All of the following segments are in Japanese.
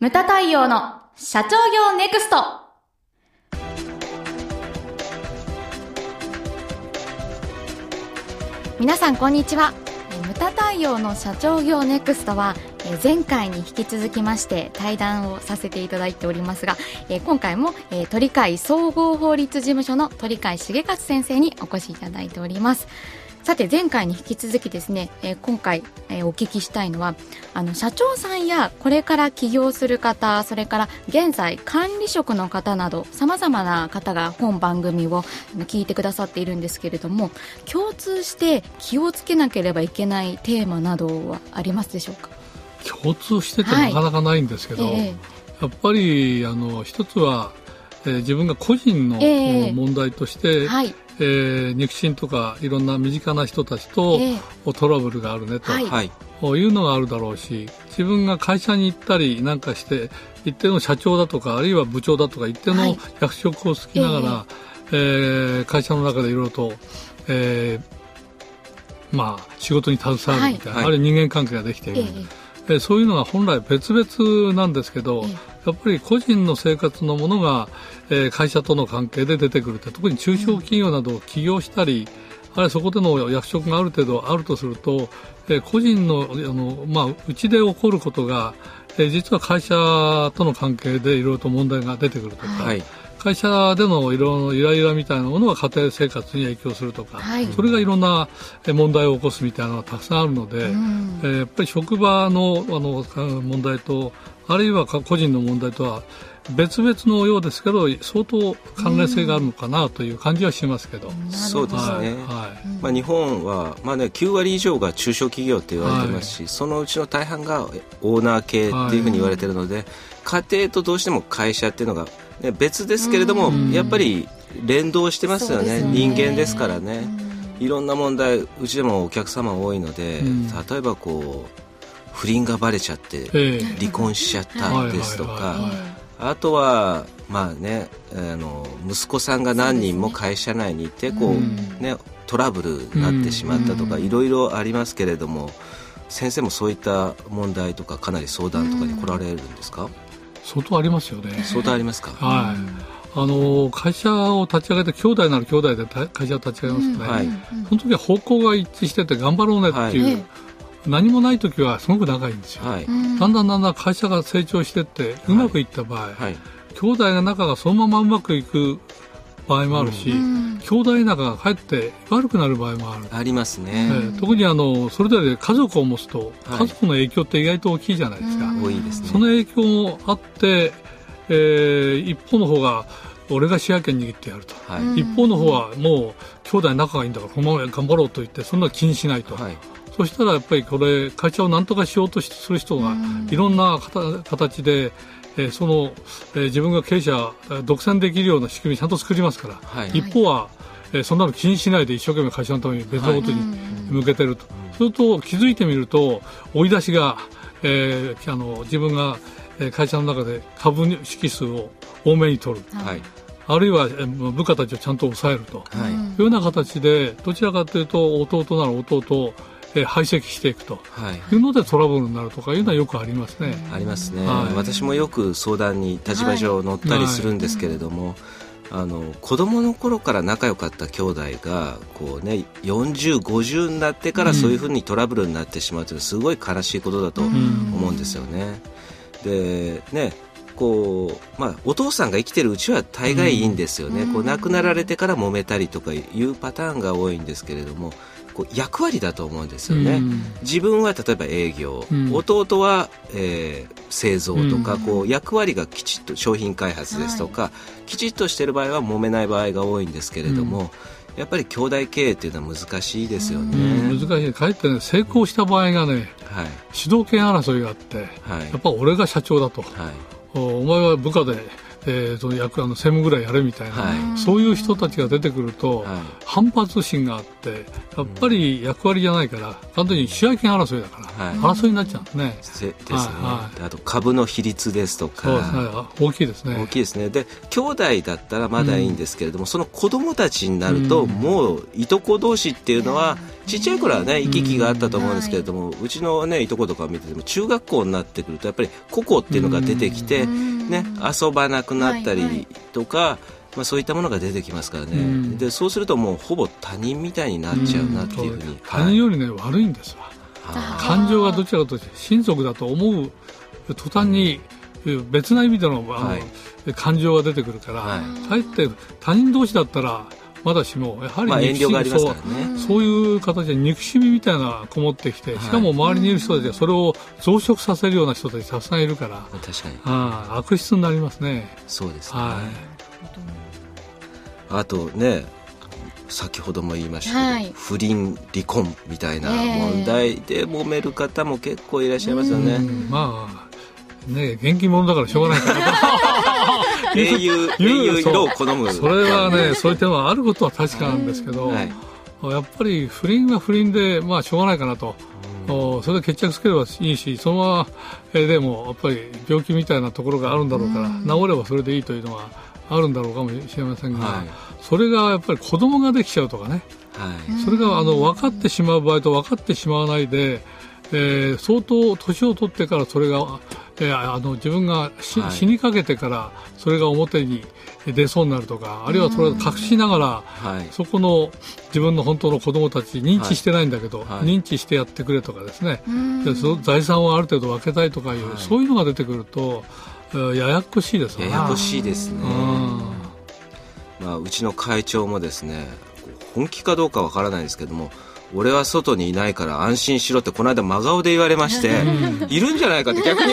ムタ太陽の社長業ネクスト。皆さんこんにちは。ムタ太陽の社長業ネクストは前回に引き続きまして対談をさせていただいておりますが今回も鳥海総合法律事務所の鳥海重勝先生にお越しいただいております。さて前回に引き続きですね、えー、今回、えー、お聞きしたいのはあの社長さんやこれから起業する方それから現在管理職の方などさまざまな方が本番組を聞いてくださっているんですけれども共通して気をつけなければいけないテーマなどはありますでしょうか？共通しててなかなかないんですけど、はい。えー、やっぱりあの一つは、えー、自分が個人の問題として、えーはい。えー、肉親とかいろんな身近な人たちと、トラブルがあるねと、はい、い。うのがあるだろうし自分が会社に行ったりなんかして一定の社長だとかあるいは部長だとか一定の役職を好きながら、はい、えー、会社の中でいろいろと、えー、まあ、仕事に携わるみたいな、はい、あるいは人間関係ができている。えー、そういうのが本来別々なんですけど、やっぱり個人の生活のものが、えー、会社との関係で出てくるって特に中小企業などを起業したり、あるいはそこでの役職がある程度あるとすると、えー、個人のあの、まあ、うちで起こることが、えー、実は会社との関係でいろいろと問題が出てくるとか、はい、会社でのいろいろイライラみたいなものが家庭生活に影響するとか、はい、それがいろんな問題を起こすみたいなのがたくさんあるので、うん、えー、やっぱり職場のあの問題とあるいは個人の問題とは別々のようですけど相当関連性があるのかなという感じはしますけど、そうですね、はい、まあ、日本は、まあね、9割以上が中小企業って言われてますし、はい、そのうちの大半がオーナー系っていうふうに言われているので、家庭とどうしても会社っていうのが、ね、別ですけれども、やっぱり連動してますよね、ね、人間ですからね。いろんな問題うちでもお客様多いので、例えばこう不倫がばれちゃって離婚しちゃったですとか、あとは、まあね、あの息子さんが何人も会社内にいてこう、ね、トラブルになってしまったとか、いろいろありますけれども先生もそういった問題とかかなり相談とかに来られるんですか、相当ありますよね。相当ありますか？はい。あの会社を立ち上げて兄弟なら兄弟で会社を立ち上げますね、はい、その時は方向が一致してて頑張ろうねっていう、はい。何もない時はすごく長いんですよ、はい、だんだんだんだん会社が成長していってうまくいった場合、はい。はい、兄弟の仲がそのままうまくいく場合もあるし、うん、兄弟仲がかえって悪くなる場合もある。ありますね、えー、特にあのそれぞれ家族を持つと、家族の影響って意外と大きいじゃないですか、多いですね。その影響もあって、えー、一方の方が俺が主役権握ってやると、はい、一方の方はもう兄弟仲がいいんだからこのまま頑張ろうと言ってそんな気にしないと、はい、そしたらやっぱりこれ会社を何とかしようとする人がいろんな形で、えー、その、えー、自分が経営者独占できるような仕組みちゃんと作りますから、はい、一方は、えー、そんなの気にしないで一生懸命会社のために別のことに向けてると、はい、すると気づいてみると追い出しが、えー、あの自分が会社の中で株式数を多めに取る。はい。あるいは部下たちをちゃんと抑えると、はい、いうような形でどちらかというと弟なら弟えー、排斥していくと。い。うのでトラブルになるとかいうのはよくありますね。ありますね、はい、私もよく相談に立場上乗ったりするんですけれども、はいあの子供の頃から仲良かった兄弟がこう、ね、40、50になってからそういうふうにトラブルになってしまうというのはすごい悲しいことだと思うんですよね。でねこうまあ、お父さんが生きてるうちは大概いいんですよね、こう亡くなられてから揉めたりとかいうパターンが多いんですけれどもこう役割だと思うんですよね、うん、自分は例えば営業、うん、弟は、えー、製造とか、うん、こう役割がきちっと商品開発ですとか、はい、きちっとしている場合は揉めない場合が多いんですけれども、やっぱり兄弟経営っていうのは難しいですよね、難しい。かえって、ね、成功した場合がね、はい、主導権争いがあって、はい、やっぱ俺が社長だと、はい、お前は部下でえー、その役あの専務ぐらいやれみたいな、はい、そういう人たちが出てくると、はい、反発心があってやっぱり役割じゃないから完全に主役権争いだから、はい、争いになっちゃうんですね。ですね、はい、あと株の比率ですとか。そうです、ね、大きいですね。大きいですね。で兄弟だったらまだいいんですけれども、うん、その子供たちになると、うん、もういとこ同士っていうのは、ちっちゃい頃はね行き来があったと思うんですけれども、うちのねいとことか見てても中学校になってくるとやっぱり個々っていうのが出てきて、ね遊ばなくなったりとか、はい。はい、まあ、そういったものが出てきますからね、うん、でそうするともうほぼ他人みたいになっちゃうなっていうふうに、うん、他人よりね、はい、悪いんですわ。感情がどちらかというと親族だと思う途端に別な意味での,、はい、感情が出てくるから、はい、かえって他人同士だったらまだしもやはり憎しみ、まあ、そうそういう形で憎しみみたいなこもってきて、しかも周りにいる人たちはそれを増殖させるような人たちたくさんいるから、確かに。あ悪質になりますね。そうですね、はい、あとね先ほども言いましたけど、はい、不倫離婚みたいな問題で揉める方も結構いらっしゃいますよね。まあね元気者だからしょうがないから 英雄英雄色を好む。それはねそういう点はあることは確かなんですけど、はい、やっぱり不倫は不倫でまあしょうがないかなと。それで決着つければいいしそのまま、えでもやっぱり病気みたいなところがあるんだろうから、治ればそれでいいというのはあるんだろうかもしれませんが、はい、それがやっぱり子供ができちゃうとかね、はい、それがあの分かってしまう場合と分かってしまわないで、えー、相当年を取ってからそれが、えー、あの自分が死はい、死にかけてからそれが表に出そうになるとかあるいはそれを隠しながら、はい、そこの自分の本当の子供たち認知してないんだけど、はい、認知してやってくれとかですね。でその財産をある程度分けたいとかいう、そういうのが出てくるとややこしいですね。ややこしいですね。まあ、うちの会長もですね本気かどうかわからないですけども俺は外にいないから安心しろってこの間真顔で言われましているんじゃないかって逆に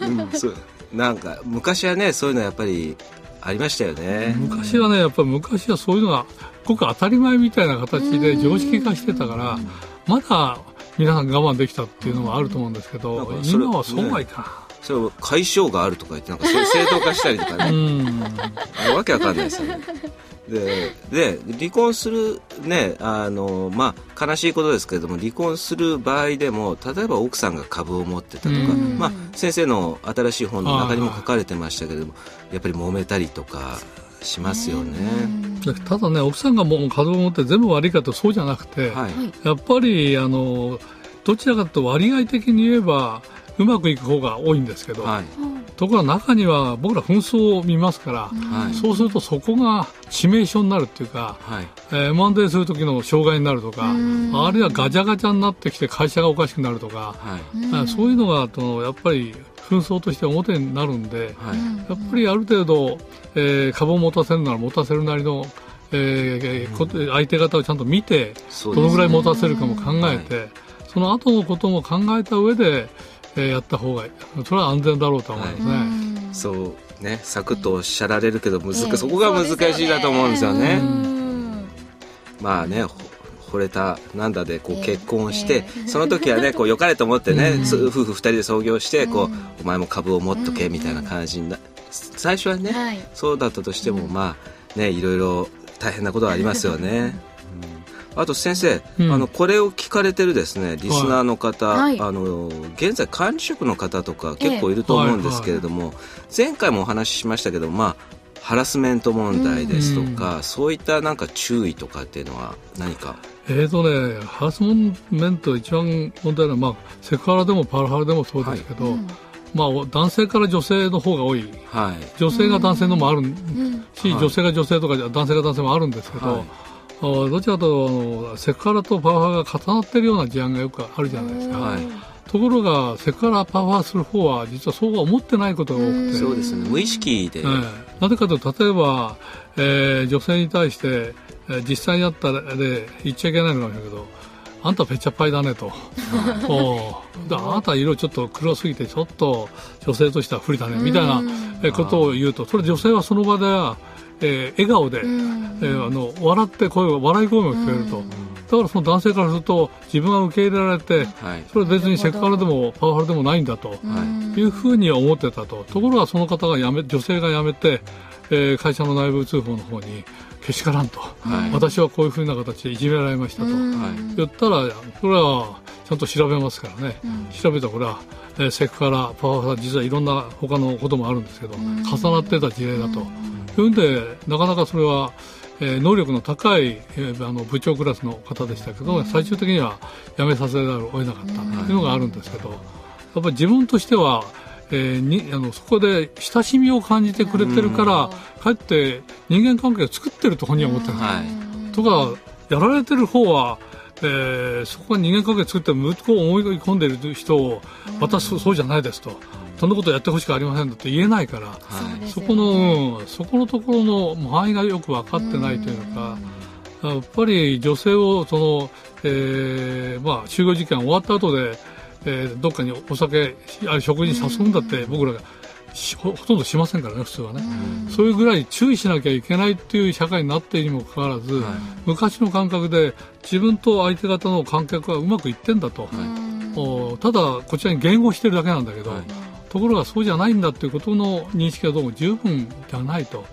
う。ん、そう。なんか昔はねそういうのやっぱりありましたよね。昔はねやっぱり昔はそういうのがごく当たり前みたいな形で常識化してたからまだ皆さん我慢できたっていうのはあると思うんですけど今はそうはいかな、それを解消があるとか言ってなんか正当化したりとかね。わけわかんないですよねでで離婚するねあのまあ悲しいことですけれども離婚する場合でも例えば奥さんが株を持ってたとか、まあ、先生の新しい本の中にも書かれてましたけれどもやっぱり揉めたりとかしますよね。ただね奥さんがもう株を持って全部悪いかとそうじゃなくて、はい、やっぱりあのどちらかというと割合的に言えばうまくいく方が多いんですけど、はい、ところが中には僕ら紛争を見ますから、はい、そうするとそこが致命傷になるっていうか、はい。えー、M&A する時の障害になるとかあるいはガチャガチャになってきて会社がおかしくなるとか、はい、そういうのがとやっぱり紛争として表になるんで、はい、やっぱりある程度、えー、株を持たせるなら持たせるなりのえー、相手方をちゃんと見て、どのぐらい持たせるかも考えて、その後のことも考えた上で、えー、やった方がいい。それは安全だろうと思いますね、はい、そうね。サクッとおっしゃられるけど難、えー、そこが難しいなと思うんですよね。まあね惚れたなんだでこう結婚して、その時はね こう良かれと思ってね、夫婦2人で創業してこう、お前も株を持っとけみたいな感じにな最初はね、そうだったとしても、まあねいろいろ大変なことはありますよね。あと先生、うん、あのこれを聞かれてるですねリスナーの方、はい、あの現在管理職の方とか結構いると思うんですけれども、えはいはい、前回もお話ししましたけどまあハラスメント問題ですとか、うん、そういったなんか注意とかっていうのは何か？えーとね、ハラスメント一番問題なのは、まあ、セクハラでもパラハラでもそうですけど、はい。うんまあ、男性から女性の方が多い、はい、女性が男性のもあるし、うん、女性が女性とか男性が男性もあるんですけど、はいどちらかとセクハラとパワハラが重なっているような事案がよくあるじゃないですか。はい。ところがセクハラパワハラする方は実はそうは思ってないことが多くて。そうですね。無意識で、えー、なぜかというと例えば、えー、女性に対して、えー、実際にあった例言っちゃいけないのかもしれないけど、あんたぺっちゃっぱいだねと。おあなた色ちょっと黒すぎてちょっと女性としては不利だねみたいなことを言うとそれ女性はその場では、えー、笑顔で、えー、あの笑って声笑い声も聞こえると。だからその男性からすると自分が受け入れられて、はい、それは別にセクハラでもパワハラでもないんだというふうに思ってたと。ところがその方が辞め女性が辞めて、えー、会社の内部通報の方にけしからんと、はい、私はこういうふうな形でいじめられましたと、言ったらそれはちゃんと調べますからね、うん、調べたらこれは、えー、セクハラパワハラ実はいろんな他のこともあるんですけど、重なってた事例だと、いうんでなかなかそれはえー、能力の高い、えー、あの部長クラスの方でしたけど、最終的には辞めさせざるを得なかったというのがあるんですけど、やっぱり自分としては、えー、にあのそこで親しみを感じてくれてるから、かえって人間関係を作ってると本人は思ってるんです、はい、とかやられてる方はえー、そこが人間関係作って向こうを思い込んでいる人を、私そうじゃないですと、そんなことやってほしくありませんだって言えないから、はい、そこの、うん、そこのところの範囲がよく分かってないというのか、やっぱり女性をその、えーまあ、就業時間終わった後で、えー、どっかにお酒、あれ食事に誘うんだって僕らがほとんどしませんからね、普通はね、うそういうぐらい注意しなきゃいけないっていう社会になっているにもかかわらず、はい、昔の感覚で自分と相手方の感覚はうまくいってんだと、はい、ただこちらに言語してるだけなんだけど、はいところがそうじゃないんだということの認識はどうも十分じゃないと。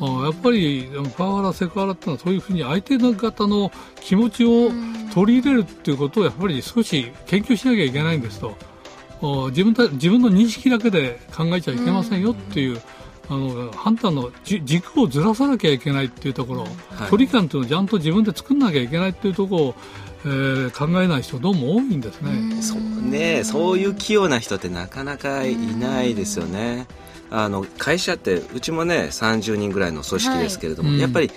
やっぱりパワハラ、セクハラっていうのはそういうふうに相手の方の気持ちを取り入れるっていうことをやっぱり少し研究しなきゃいけないんですと。自分た自分の認識だけで考えちゃいけませんよっていう。あの判断の軸をずらさなきゃいけないっていうところ、はい、距離感というのをちゃんと自分で作んなきゃいけないっていうところをえー、考えない人どうも多いんですね。そうね、そういう器用な人ってなかなかいないですよね。あの会社ってうちもね30人ぐらいの組織ですけれども、はい、やっぱり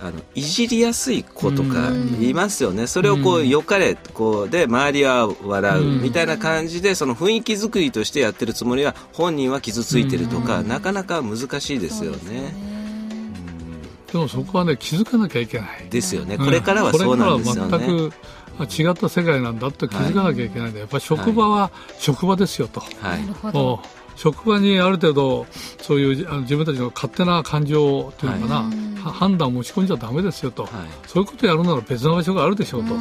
あのいじりやすい子とかいますよね、それをこうよかれこうで周りは笑うみたいな感じでその雰囲気作りとしてやってるつもりは本人は傷ついてるとか、なかなか難しいですよね。でもそこはね気づかなきゃいけない。ですよね。これからはそうなんですよね、全く違った世界なんだと気づかなきゃいけないんで、はい、やっぱり職場は職場ですよと、はい、職場にある程度そういうあの自分たちの勝手な感情というのかな、はい、判断を持ち込んじゃだめですよと、はい、そういうことをやるなら別の場所があるでしょうと。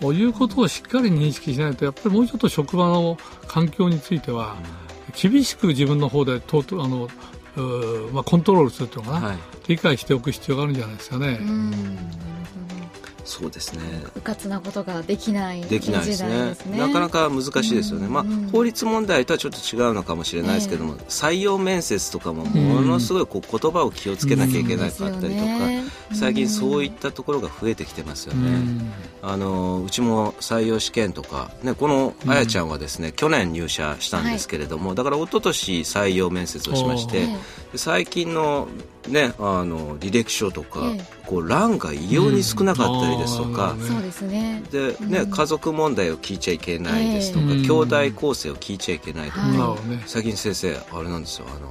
こういうことをしっかり認識しないとやっぱりもうちょっと職場の環境については厳しく自分の方でとあのまあ、コントロールするというのかな、はい、理解しておく必要があるんじゃないですかね。そうですね。うかつなことができないできないですね。すね。なかなか難しいですよね。まあ法律問題とはちょっと違うのかもしれないですけども、えー、採用面接とかもものすごいこう言葉を気をつけなきゃいけなかったりとか、ね、最近そういったところが増えてきてますよね。あのうちも採用試験とかねこのあやちゃんはですね、去年入社したんですけれども、はい、だから一昨年採用面接をしまして、最近のね、あの履歴書とか、ええ、こう欄が異様に少なかったりですとか、うん、そうですね。でね、うん、家族問題を聞いちゃいけないですとか、えー、兄弟構成を聞いちゃいけないとか、最近先生あれなんですよあの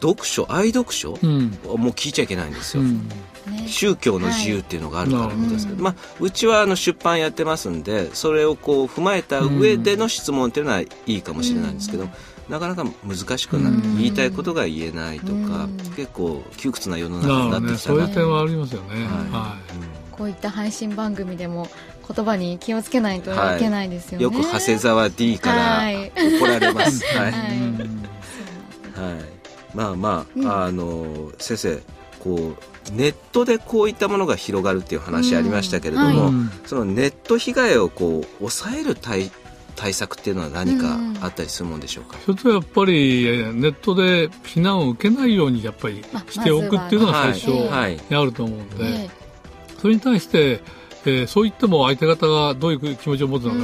読書愛読書、うん、もう聞いちゃいけないんですよ、宗教の自由っていうのがあるからみたいですけど、まあ、うちはあの出版やってますんでそれをこう踏まえた上での質問っていうのはいいかもしれないんですけど、なかなか難しくない、言いたいことが言えないとか、結構窮屈な世の中になってきたな、ね、そういう点はありますよね、はい、はい、こういった配信番組でも言葉に気をつけないといけないですよね、はい、よく長谷沢 D から怒られます、はい、はい、まあまあ、うん、あの先生こうネットでこういったものが広がるっていう話ありましたけれども、うん。はい、そのネット被害をこう抑える対対策っていうのは何かあったりするもんでしょうか、うん、一つはやっぱりネットで避難を受けないようにやっぱりしておくっていうのが最初にあると思うんで、それに対して、えー、そう言っても相手方がどういう気持ちを持つのか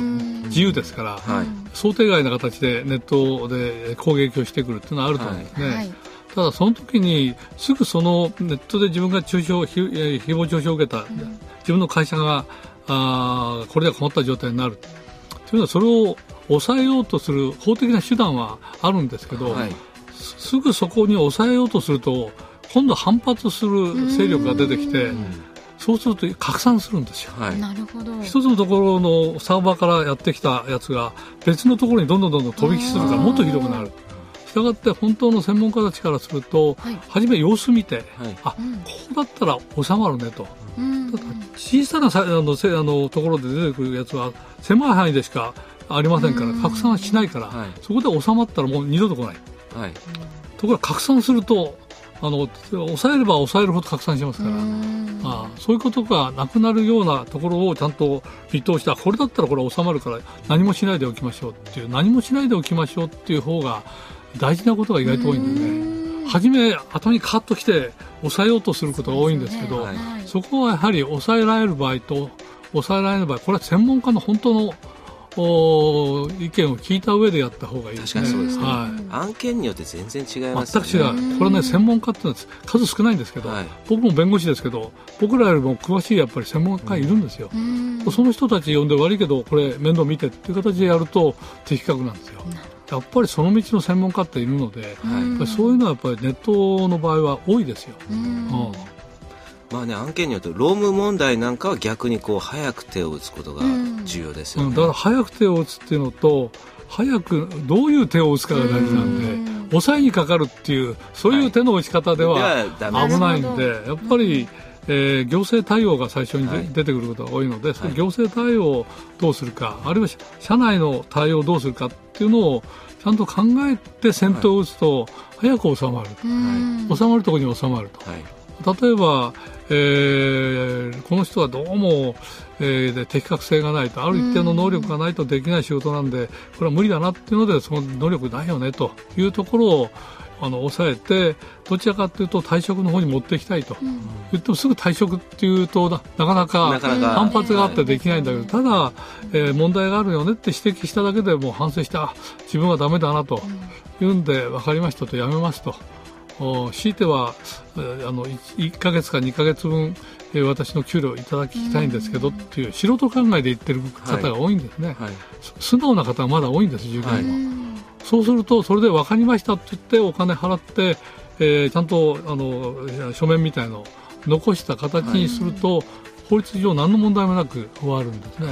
自由ですから、はい、想定外な形でネットで攻撃をしてくるっていうのはあると思うんですね。はい。はいただその時にすぐそのネットで自分が中傷誹謗中傷を受けた自分の会社があこれで困った状態になるというのはそれを抑えようとする法的な手段はあるんですけど、はい、すぐそこに抑えようとすると今度反発する勢力が出てきてそうすると拡散するんですよ。はい、なるほど。一つのところのサーバーからやってきたやつが別のところにどんどんどんどん飛び火するからもっと広くなる。したがって本当の専門家たちからすると、はい、初め様子見て、はい、あ、こうだったら収まるねと。うん、小さなあのあのところで出てくるやつは狭い範囲でしかありませんから拡散しないから、はい、そこで収まったらもう二度と来ない、はい、ところが拡散するとあの抑えれば抑えるほど拡散しますからあそういうことがなくなるようなところをちゃんと見通してこれだったらこれ収まるから何もしないでおきましょうっていう何もしないでおきましょうっていう方が大事なことが意外と多いんでね。初め頭にカッときて抑えようとすることが多いんですけど、ね。はい、そこはやはり抑えられる場合と抑えられない場合これは専門家の本当のお意見を聞いた上でやった方がいいですね。確かにそうですね。はい、案件によって全然違います、ね、全く違う。これね、専門家ってのは数少ないんですけど、はい、僕も弁護士ですけど、僕らよりも詳しいやっぱり専門家いるんですよ。その人たち呼んで悪いけど、これ面倒見てっていう形でやると的確なんですよ。やっぱりその道の専門家っているので、はい、そういうのはやっぱりネットの場合は多いですよ。うんまあね、案件によってローム問題なんかは逆にこう早く手を打つことが重要ですよね、うん、だから早く手を打つっていうのと早くどういう手を打つかが大事なんで抑えにかかるっていうそういう手の打ち方では危ないんで、やっぱり、えー、行政対応が最初に、はい、出てくることが多いので、その行政対応をどうするか、あるいは社内の対応をどうするかっていうのをちゃんと考えて先頭を打つと、早く収まる、はい、収まるところに収まると。例えば、えー、この人はどうも、えー、適格性がないとある一定の能力がないとできない仕事なんでこれは無理だなっていうのでその能力ないよねというところをあの抑えてどちらかというと退職の方に持っていきたいと、うん、言ってもすぐ退職っていうとなかなか反発があってできないんだけど、ただ、えー、問題があるよねって指摘しただけでもう反省した自分はだめだなと。いうんで分かりましたとやめますと。強いてはあの 1, 1か月か2か月分、えー、私の給料をいただきたいんですけどっていう素人考えで言ってる方が多いんですね、はい。はい、素直な方がまだ多いんです従業員は、そうするとそれで分かりましたって言ってお金払って、えー、ちゃんとあの書面みたいのを残した形にすると、法律上何の問題もなく終わるんですね、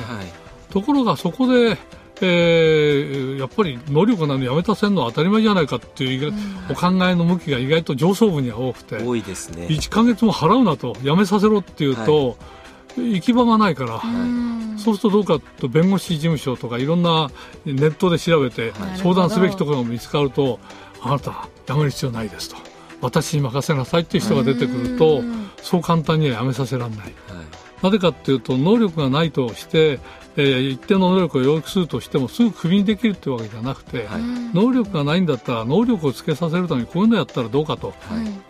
ところがそこでえー、やっぱり能力なのにやめさせるのは当たり前じゃないかっていう、お考えの向きが意外と上層部には多くて多いですね。1か月も払うなとやめさせろっていうと、はい、行き場がないから、はい、そうするとどうかと弁護士事務所とかいろんなネットで調べて相談すべきところが見つかるとあなたやめる必要ないですと。私に任せなさいっていう人が出てくるとそう簡単にはやめさせられない。はい。なぜかというと能力がないとしてえー、一定の能力を要求するとしてもすぐクビにできるというわけじゃなくて、はい、能力がないんだったら能力をつけさせるためにこういうのやったらどうかと、は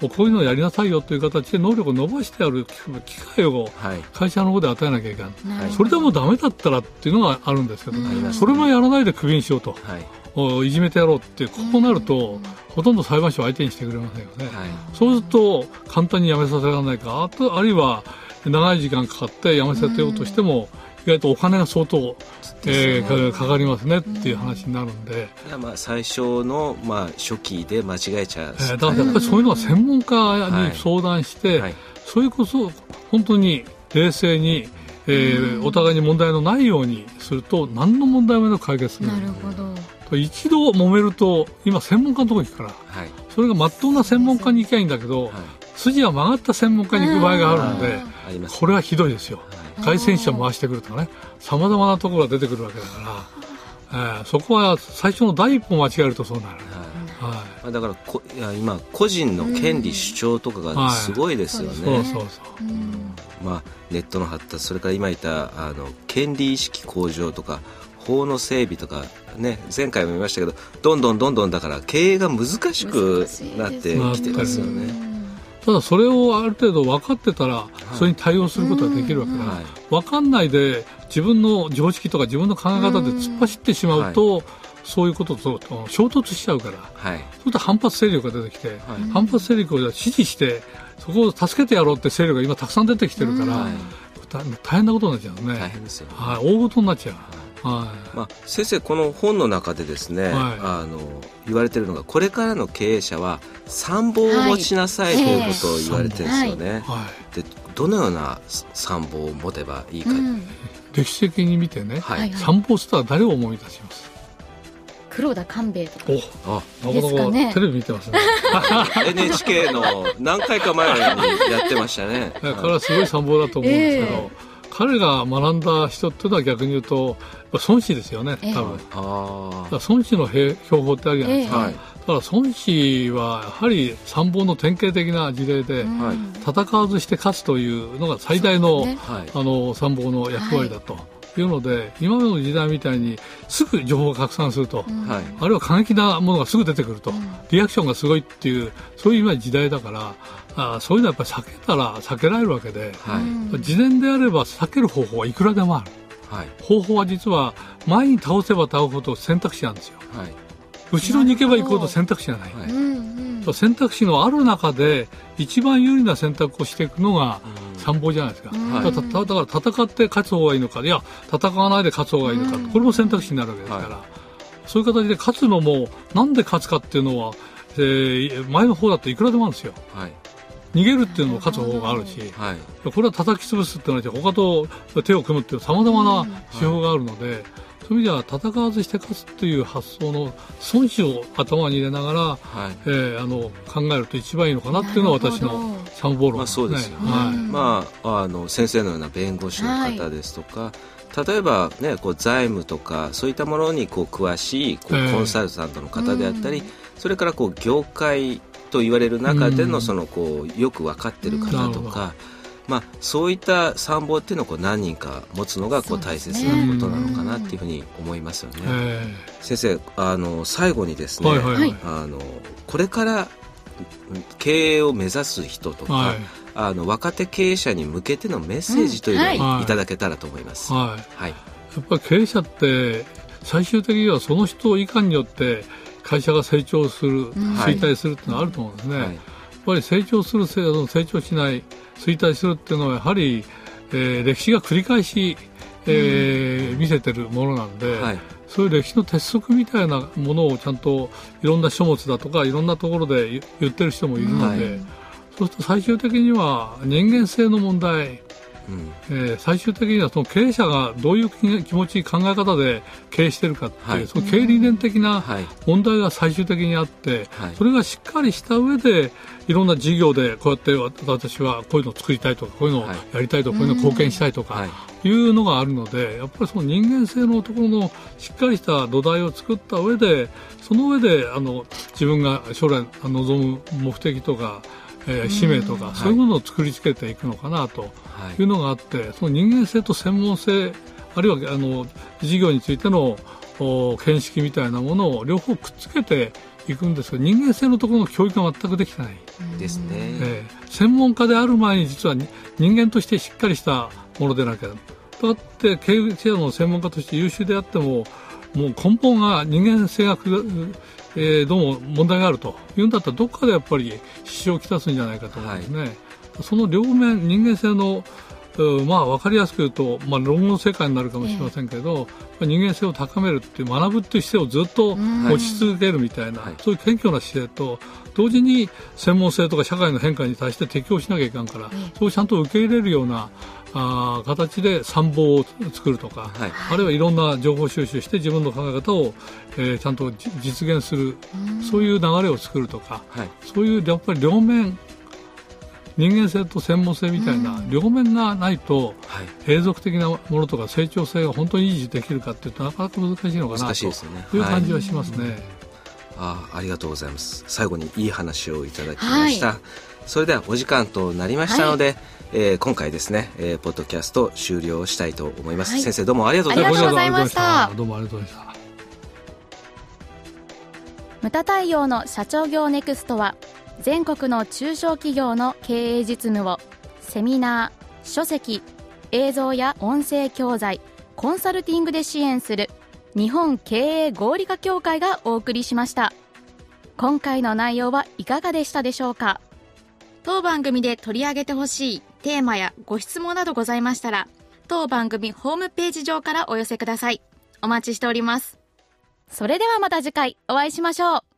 い、こういうのをやりなさいよという形で能力を伸ばしてやる機会を会社の方で与えなきゃいけない、はい、それでもだめだったらっていうのがあるんですけど、ね、それもやらないでクビにしようと。い。じめてやろうってこうなると、ほとんど裁判所を相手にしてくれませんよね、そうすると簡単に辞めさせられないか。あとあるいは長い時間かかって辞めさせようとしても、意外とお金が相当、えー、かかりますねっていう話になるんで、うん、まあ最初の、まあ、初期で間違えちゃう、えー、だからやっぱりそういうのは専門家に相談して、はい、それこそ本当に冷静に、えー、お互いに問題のないようにすると何の問題もなく解決する。なるほど。一度揉めると今専門家のところに行くから、はい、それがまっとうな専門家に行きゃいいんだけど、はい、筋は曲がった専門家に行く場合があるので、これはひどいですよ。外戦車回してくるとかね。さまざまなところが出てくるわけだから、えー、そこは最初の第一歩間違えるとそうなる。はい、だからこいや今個人の権利主張とかがすごいですよね。はい、そうそうそう、うん。まあ、ネットの発達それから今言ったあの権利意識向上とか法の整備とか、ね、前回も言いましたけどどんどんどんどんだから経営が難しくなってきてますよね。ただそれをある程度分かってたら、それに対応することができるわけだ、はい、分かんないで自分の常識とか自分の考え方で突っ走ってしまうと、そういうことと衝突しちゃうから、はい、そうすると反発勢力が出てきて、はい、反発勢力を支持してそこを助けてやろうって勢力が今たくさん出てきてるから、大変なことになっちゃうね。大変ですよ、ね、はい、大事になっちゃう。はい、まあ、先生この本の中でですね、はい、あの言われてるのがこれからの経営者は参謀を持ちなさい、ということを言われてるんですよね。はい、でどのような参謀を持てばいいか、うん、歴史的に見てね、はい、参謀スター誰を思い出します？黒田官兵衛とか。おあなかなかね。テレビ見てますね。NHK の何回か前にやってましたね。彼はすごい参謀だと思うんですけど、えー彼が学んだ人っていうのは逆に言うと孫子ですよね多分、えー、孫子の標法ってあるじゃないですか、えー、だから孫子はやはり参謀の典型的な事例で、戦わずして勝つというのが最大のね、あの参謀の役割だと。はいいうので今までの時代みたいにすぐ情報が拡散すると、うん、あるいは過激なものがすぐ出てくると、うん、リアクションがすごいっていうそういう今時代だからあそういうのはやっぱり避けたら避けられるわけで、はい、事前であれば避ける方法はいくらでもある、はい、方法は実は前に倒せば倒すほど選択肢なんですよ、はい、後ろに行けば行くほど選択肢がない、はい、選択肢のある中で一番有利な選択をしていくのが参謀じゃないですか、はい、だから戦って勝つ方がいいのか。いや戦わないで勝つ方がいいのかこれも選択肢になるわけですから、そういう形で勝つのもなんで勝つかっていうのは、えー、前の方だといくらでもあるんですよ、はい逃げるっていうのも勝つ方法があるし、はい、これは叩き潰すっていうのは他と手を組むっていうさまざまな手法があるので、うんはい、そういう意味では戦わずして勝つという発想の損失を頭に入れながら、はい、えー、あの考えると一番いいのかなっていうのは私の参謀論ですね。まあ、そうですよね、はい、まあ、あの先生のような弁護士の方ですとか、例えば、ね、こう財務とかそういったものにこう詳しいこうコンサルタントの方であったり、えー、それからこう業界と言われる中でのそのこうよく分かってる方とか、まあ、そういった参謀っていうのをこう何人か持つのがこう大切なことなのかなっていうふうに思いますよね。先生あの最後にですね、はいはい、あのこれから経営を目指す人とか、はい、あの若手経営者に向けてのメッセージというのをい。ただけたらと思います。はい、はい、やっぱり経営者って最終的にはその人以下によって会社が成長する、衰退するっていうのはあると思うんですね。はい、やっぱり成長する、成長しない、衰退するっていうのはやはり、えー、歴史が繰り返し、えー、見せてるものなんで、はい、そういう歴史の鉄則みたいなものをちゃんといろんな書物だとかいろんなところで言ってる人もいるので、はい、そうすると最終的には人間性の問題えー、最終的にはその経営者がどういう気持ち考え方で経営しているかっていう、はい、その経営理念的な問題が最終的にあって、はい、それがしっかりした上でいろんな事業でこうやって私はこういうのを作りたいとかこういうのをやりたいとか、こういうのを貢献したいとかい。うのがあるのでやっぱりその人間性のところのしっかりした土台を作った上でその上であの自分が将来望む目的とかえー、使命とか、そういうものを作りつけていくのかなとい。うのがあって、その人間性と専門性あるいはあの事業についての見識みたいなものを両方くっつけていくんですが人間性のところの教育が全くできてない。ですね、えー、専門家である前に実は人間としてしっかりしたものでなきゃ。だって経営者の専門家として優秀であってももう根本が人間性がえー、どうも問題があるというんだったらどっかでやっぱり支障をきたすんじゃないかと思うんですね。はい、その両面人間性のまあ分かりやすく言うと、まあ、論の世界になるかもしれませんけど、えー、人間性を高めるって学ぶっていう姿勢をずっと持ち続けるみたいな、はい、そういう謙虚な姿勢と同時に専門性とか社会の変化に対して適応しなきゃいかんから、えー、そうちゃんと受け入れるようなあ形で参謀を作るとか、はい、あるいはいろんな情報収集して自分の考え方を、えー、ちゃんと実現するそういう流れを作るとか、はい、そういうやっぱり両面人間性と専門性みたいな両面がないと、永続的なものとか成長性が本当に維持できるかっていうとなかなか難しいのかなという感じはしますね。あありがとうございます。最後にいい話をいただきました、はい、それではお時間となりましたので、はい、えー、今回ですね、えー、ポッドキャスト終了したいと思います、はい、先生どうもありがとうございました。どうもありがとうございました。ムタ太陽の社長業ネクストは全国の中小企業の経営実務をセミナー書籍映像や音声教材コンサルティングで支援する日本経営合理化協会がお送りしました。今回の内容はいかがでしたでしょうか？当番組で取り上げてほしいテーマやご質問などございましたら当番組ホームページ上からお寄せください。お待ちしております。それではまた次回お会いしましょう。